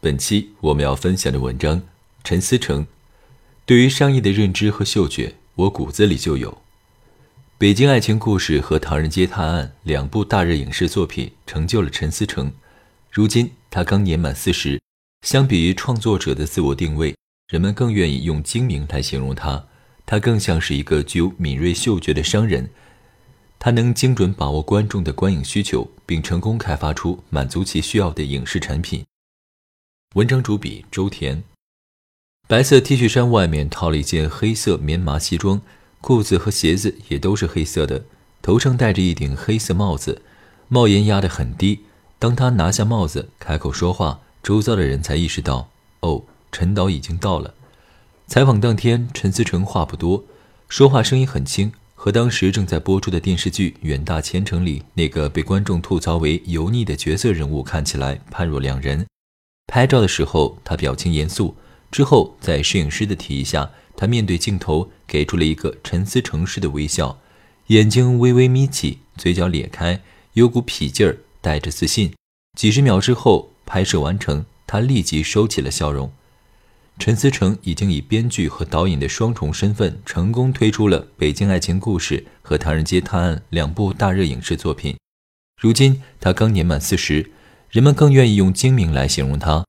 本期我们要分享的文章，陈思诚对于商业的认知和嗅觉，我骨子里就有。《北京爱情故事》和《唐人街探案》两部大热影视作品，成就了陈思诚。如今他刚年满四十，相比于创作者的自我定位，人们更愿意用精明来形容他。他更像是一个具有敏锐嗅觉的商人。他能精准把握观众的观影需求，并成功开发出满足其需要的影视产品。文章主笔周田，白色 T 恤衫外面套了一件黑色棉麻西装，裤子和鞋子也都是黑色的，头上戴着一顶黑色帽子，帽檐压得很低。当他拿下帽子开口说话，周遭的人才意识到，哦，陈导已经到了。采访当天，陈思诚话不多，说话声音很轻，和当时正在播出的电视剧《远大前程》里那个被观众吐槽为油腻的角色人物看起来判若两人。拍照的时候，他表情严肃。之后，在摄影师的提议下，他面对镜头给出了一个陈思诚式的微笑，眼睛微微眯起，嘴角咧开，有股痞劲儿，带着自信。几十秒之后，拍摄完成，他立即收起了笑容。陈思诚已经以编剧和导演的双重身份，成功推出了《北京爱情故事》和《唐人街探案》两部大热影视作品。如今，他刚年满四十。人们更愿意用精明来形容他，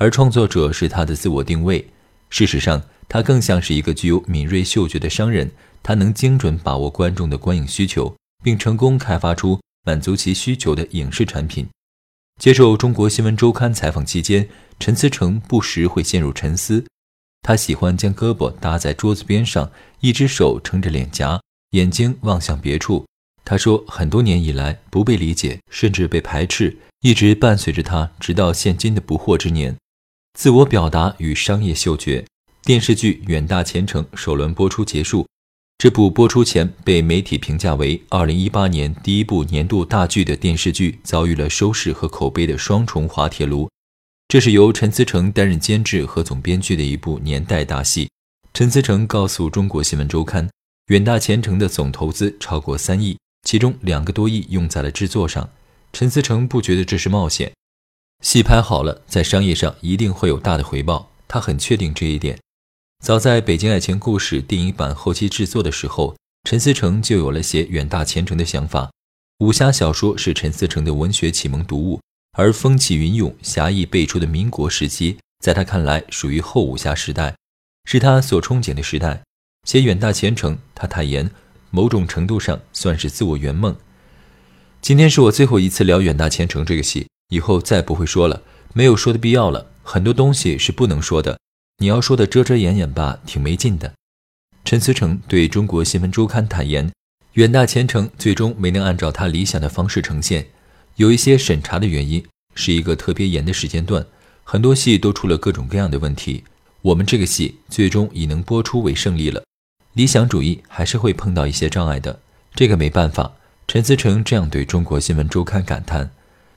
而创作者是他的自我定位。事实上，他更像是一个具有敏锐嗅觉的商人，他能精准把握观众的观影需求，并成功开发出满足其需求的影视产品。接受中国新闻周刊采访期间，陈思诚不时会陷入沉思。他喜欢将胳膊搭在桌子边上，一只手撑着脸颊，眼睛望向别处。他说，很多年以来不被理解，甚至被排斥。一直伴随着他，直到现今的不惑之年。自我表达与商业嗅觉。电视剧《远大前程》首轮播出结束，这部播出前被媒体评价为2018年第一部年度大剧的电视剧，遭遇了收视和口碑的双重滑铁卢。这是由陈思诚担任监制和总编剧的一部年代大戏。陈思诚告诉中国新闻周刊，《远大前程》的总投资超过三亿，其中两个多亿用在了制作上。陈思诚不觉得这是冒险，戏拍好了，在商业上一定会有大的回报，他很确定这一点。早在《北京爱情故事》电影版后期制作的时候，陈思诚就有了写远大前程的想法。武侠小说是陈思诚的文学启蒙读物，而风起云涌、侠义辈出的民国时期，在他看来属于后武侠时代，是他所憧憬的时代。写远大前程，他坦言，某种程度上算是自我圆梦。今天是我最后一次聊《远大前程》这个戏，以后再不会说了，没有说的必要了。很多东西是不能说的，你要说的遮遮掩掩吧，挺没劲的。陈思诚对中国新闻周刊坦言，《远大前程》最终没能按照他理想的方式呈现，有一些审查的原因，是一个特别严的时间段，很多戏都出了各种各样的问题。我们这个戏最终以能播出为胜利了，理想主义还是会碰到一些障碍的，这个没办法。陈思诚这样对中国新闻周刊感叹：“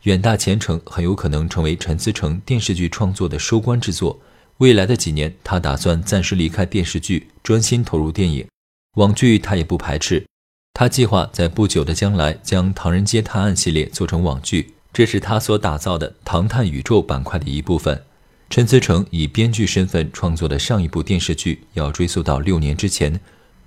远大前程很有可能成为陈思诚电视剧创作的收官之作。未来的几年，他打算暂时离开电视剧，专心投入电影。网剧他也不排斥，他计划在不久的将来将《唐人街探案》系列做成网剧，这是他所打造的唐探宇宙板块的一部分。陈思诚以编剧身份创作的上一部电视剧，要追溯到六年之前，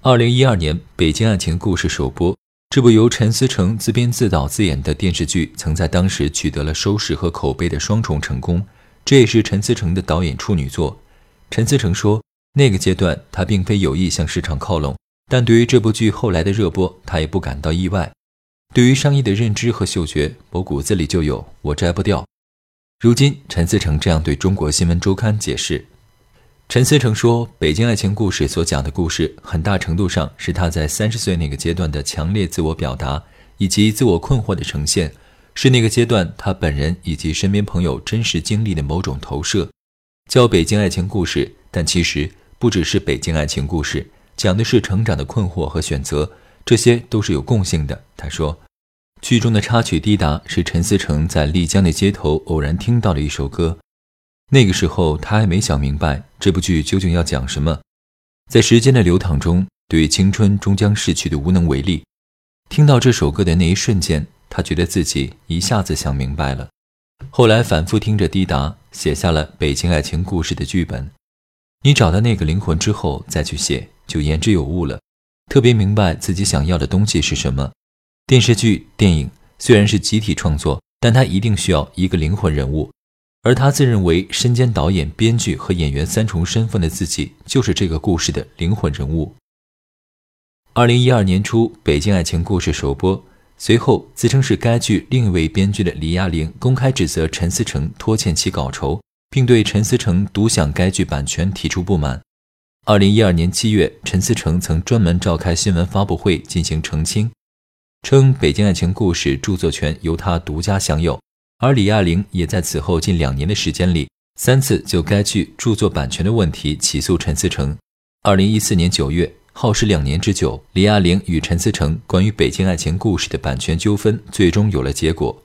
二零一二年《北京爱情故事》首播。”这部由陈思诚自编自导自演的电视剧，曾在当时取得了收视和口碑的双重成功。这也是陈思诚的导演处女作。陈思诚说：“那个阶段他并非有意向市场靠拢，但对于这部剧后来的热播，他也不感到意外。对于商业的认知和嗅觉，我骨子里就有，我摘不掉。”如今，陈思诚这样对中国新闻周刊解释。陈思诚说：“北京爱情故事所讲的故事，很大程度上是他在三十岁那个阶段的强烈自我表达，以及自我困惑的呈现，是那个阶段他本人以及身边朋友真实经历的某种投射。叫《北京爱情故事》，但其实不只是北京爱情故事，讲的是成长的困惑和选择，这些都是有共性的。他说，剧中的插曲《滴答》是陈思诚在丽江的街头偶然听到的一首歌，那个时候他还没想明白这部剧究竟要讲什么，在时间的流淌中，对于青春终将逝去的无能为力。听到这首歌的那一瞬间，他觉得自己一下子想明白了。后来反复听着滴答，写下了《北京爱情故事》的剧本。你找到那个灵魂之后再去写，就言之有物了。特别明白自己想要的东西是什么。电视剧、电影虽然是集体创作，但它一定需要一个灵魂人物。而他自认为身兼导演、编剧和演员三重身份的自己，就是这个故事的灵魂人物。二零一二年初，《北京爱情故事》首播，随后自称是该剧另一位编剧的李亚玲公开指责陈思诚拖欠其稿酬，并对陈思诚独享该剧版权提出不满。二零一二年七月，陈思诚曾专门召开新闻发布会进行澄清，称《北京爱情故事》著作权由他独家享有，而李亚玲也在此后近两年的时间里三次就该剧著作版权的问题起诉陈思诚。二零一四年九月。耗时两年之久，李亚玲与陈思诚关于《北京爱情故事》的版权纠纷最终有了结果。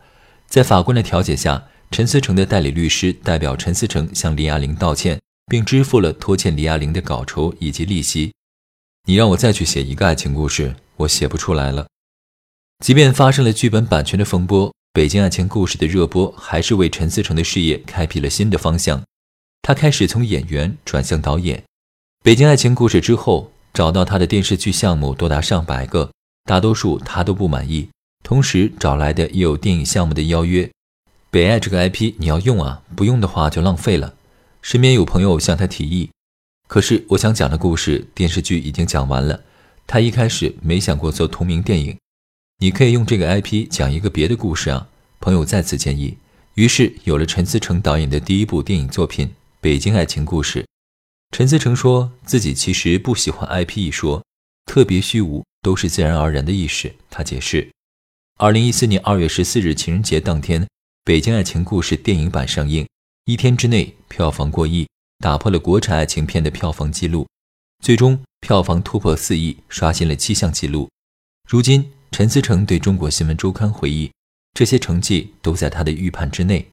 在法官的调解下，陈思诚的代理律师代表陈思诚向李亚玲道歉，并支付了拖欠李亚玲的稿酬以及利息。你让我再去写一个爱情故事，我写不出来了。即便发生了剧本版权的风波，《北京爱情故事》的热播还是为陈思诚的事业开辟了新的方向。他开始从演员转向导演，《北京爱情故事》之后。找到他的电视剧项目多达上百个，大多数他都不满意。同时找来的也有电影项目的邀约。北爱这个 IP 你要用啊，不用的话就浪费了。身边有朋友向他提议，可是我想讲的故事电视剧已经讲完了。他一开始没想过做同名电影，你可以用这个 IP 讲一个别的故事啊。朋友再次建议，于是有了陈思诚导演的第一部电影作品《北京爱情故事》。陈思诚说自己其实不喜欢 IP 一说，特别虚无，都是自然而然的意识。他解释，二零一四年二月十四日情人节当天，《北京爱情故事》电影版上映，一天之内票房过亿，打破了国产爱情片的票房纪录，最终票房突破四亿，刷新了七项纪录。如今，陈思诚对中国新闻周刊回忆，这些成绩都在他的预判之内。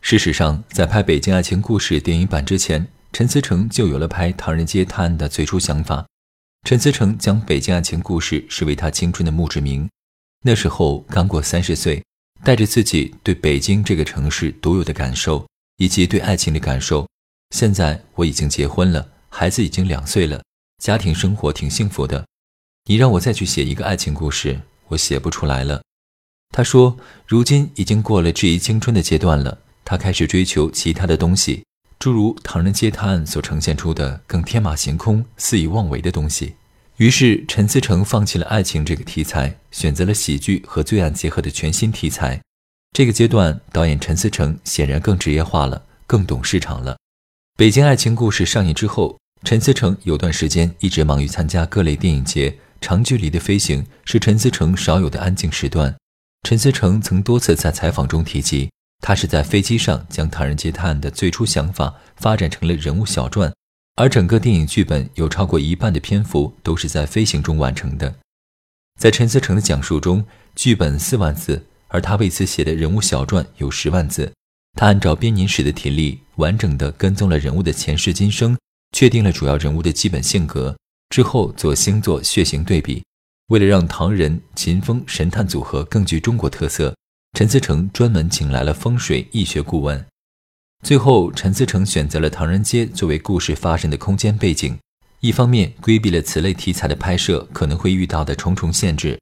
事实上，在拍《北京爱情故事》电影版之前，陈思诚就有了拍《唐人街探案》的最初想法。陈思诚将《北京爱情故事》视为他青春的墓志铭。那时候刚过三十岁，带着自己对北京这个城市独有的感受，以及对爱情的感受。现在我已经结婚了，孩子已经两岁了，家庭生活挺幸福的。你让我再去写一个爱情故事，我写不出来了。他说，如今已经过了质疑青春的阶段了，他开始追求其他的东西。诸如《唐人街探案》所呈现出的更天马行空、肆意妄为的东西，于是陈思诚放弃了爱情这个题材，选择了喜剧和罪案结合的全新题材。这个阶段，导演陈思诚显然更职业化了，更懂市场了。《北京爱情故事》上映之后，陈思诚有段时间一直忙于参加各类电影节，长距离的飞行是陈思诚少有的安静时段。陈思诚曾多次在采访中提及。他是在飞机上将《唐人街探案》的最初想法发展成了人物小传，而整个电影剧本有超过一半的篇幅都是在飞行中完成的。在陈思诚的讲述中，剧本四万字，而他为此写的人物小传有十万字。他按照编年史的体例，完整的跟踪了人物的前世今生，确定了主要人物的基本性格，之后做星座血型对比。为了让唐人秦风神探组合更具中国特色。陈思诚专门请来了风水易学顾问，最后陈思诚选择了唐人街作为故事发生的空间背景，一方面规避了此类题材的拍摄可能会遇到的重重限制，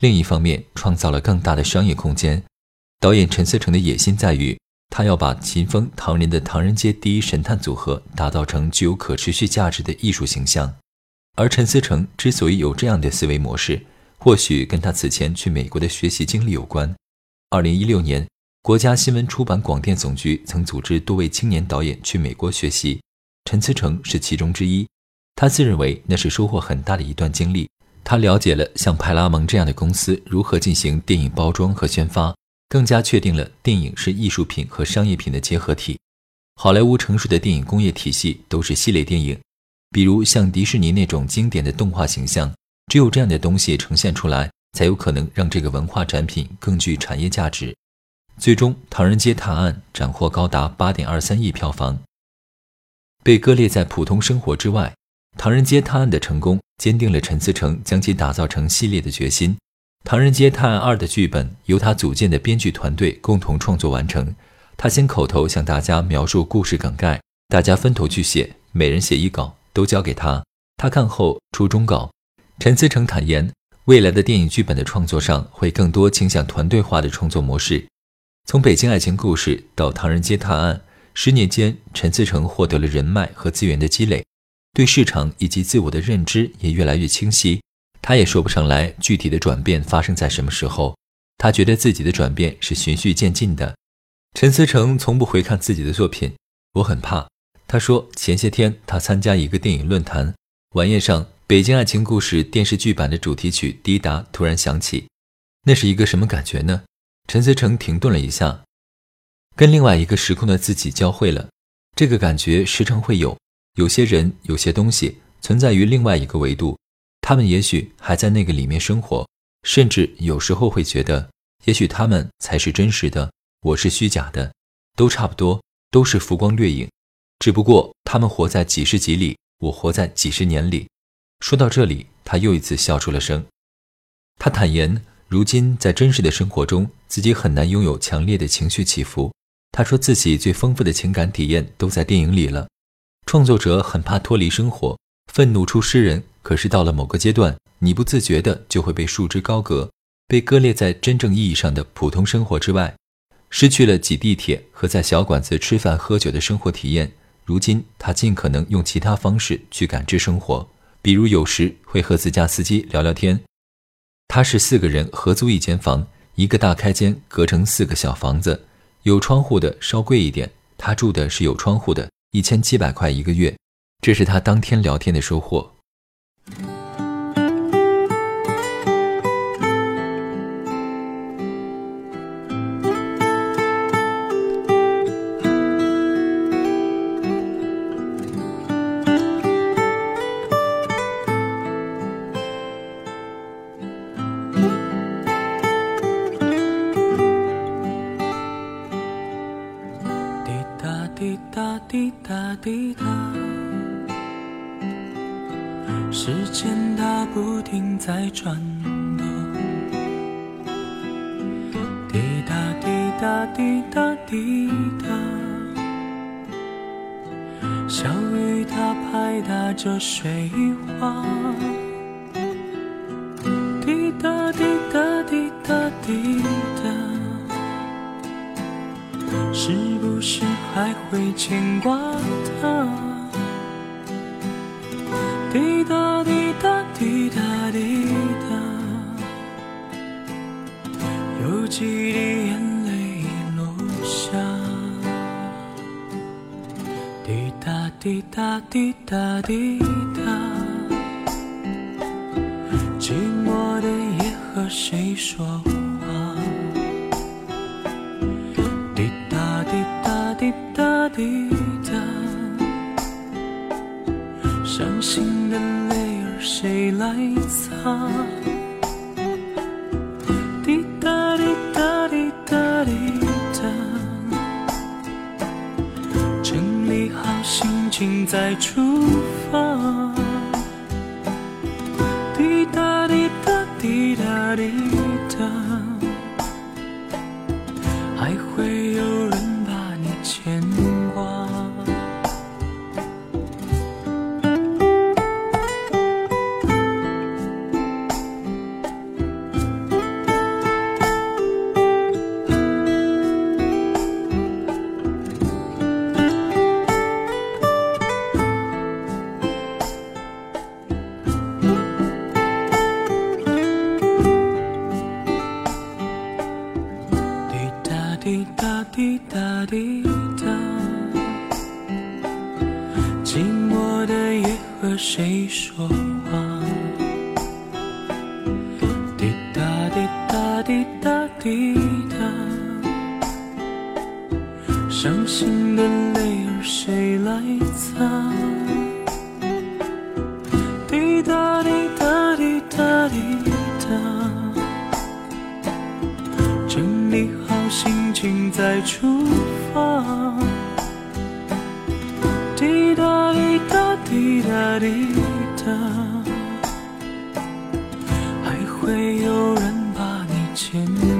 另一方面创造了更大的商业空间。导演陈思诚的野心在于，他要把秦风、唐人的唐人街第一神探组合打造成具有可持续价值的艺术形象。而陈思诚之所以有这样的思维模式，或许跟他此前去美国的学习经历有关。二零一六年，国家新闻出版广电总局曾组织多位青年导演去美国学习，陈思诚是其中之一。他自认为那是收获很大的一段经历。他了解了像派拉蒙这样的公司如何进行电影包装和宣发，更加确定了电影是艺术品和商业品的结合体。好莱坞成熟的电影工业体系都是系列电影，比如像迪士尼那种经典的动画形象，只有这样的东西呈现出来，才有可能让这个文化产品更具产业价值。最终，《唐人街探案》斩获高达八点二三亿票房。被割裂在普通生活之外，《唐人街探案》的成功坚定了陈思诚将其打造成系列的决心。《唐人街探案二》的剧本由他组建的编剧团队共同创作完成。他先口头向大家描述故事梗概，大家分头去写，每人写一稿，都交给他。他看后出终稿。陈思诚坦言，未来的电影剧本的创作上会更多倾向团队化的创作模式。从《北京爱情故事》到《唐人街探案》，十年间，陈思诚获得了人脉和资源的积累，对市场以及自我的认知也越来越清晰。他也说不上来具体的转变发生在什么时候，他觉得自己的转变是循序渐进的。陈思诚从不回看自己的作品，我很怕。他说，前些天他参加一个电影论坛，晚宴上《北京爱情故事》电视剧版的主题曲《滴答》突然响起，那是一个什么感觉呢？陈思诚停顿了一下，跟另外一个时空的自己交汇了。这个感觉时常会有，有些人、有些东西存在于另外一个维度，他们也许还在那个里面生活，甚至有时候会觉得，也许他们才是真实的，我是虚假的，都差不多，都是浮光掠影，只不过他们活在几十集里，我活在几十年里。说到这里，他又一次笑出了声。他坦言。如今在真实的生活中，自己很难拥有强烈的情绪起伏。他说自己最丰富的情感体验都在电影里了。创作者很怕脱离生活，愤怒出诗人。可是到了某个阶段，你不自觉的就会被束之高阁，被割裂在真正意义上的普通生活之外，失去了挤地铁和在小馆子吃饭喝酒的生活体验。如今他尽可能用其他方式去感知生活，比如有时会和自家司机聊聊天。他是四个人合租一间房，一个大开间隔成四个小房子，有窗户的稍贵一点。他住的是有窗户的，一千七百块一个月。这是他当天聊天的收获。滴答，时间它不停在转动。滴答滴答滴答滴答，小雨它拍打着水花。还会牵挂他？滴答滴答滴答滴答，有几滴眼泪落下。滴答滴答滴答滴答，寂寞的夜和谁说谁来擦？滴答滴答滴答滴答，整理好心情再出发。伤心的泪儿谁来擦？滴答滴答滴答滴答，整理好心情再出发。滴答滴答滴答滴答，还会有人把你牵。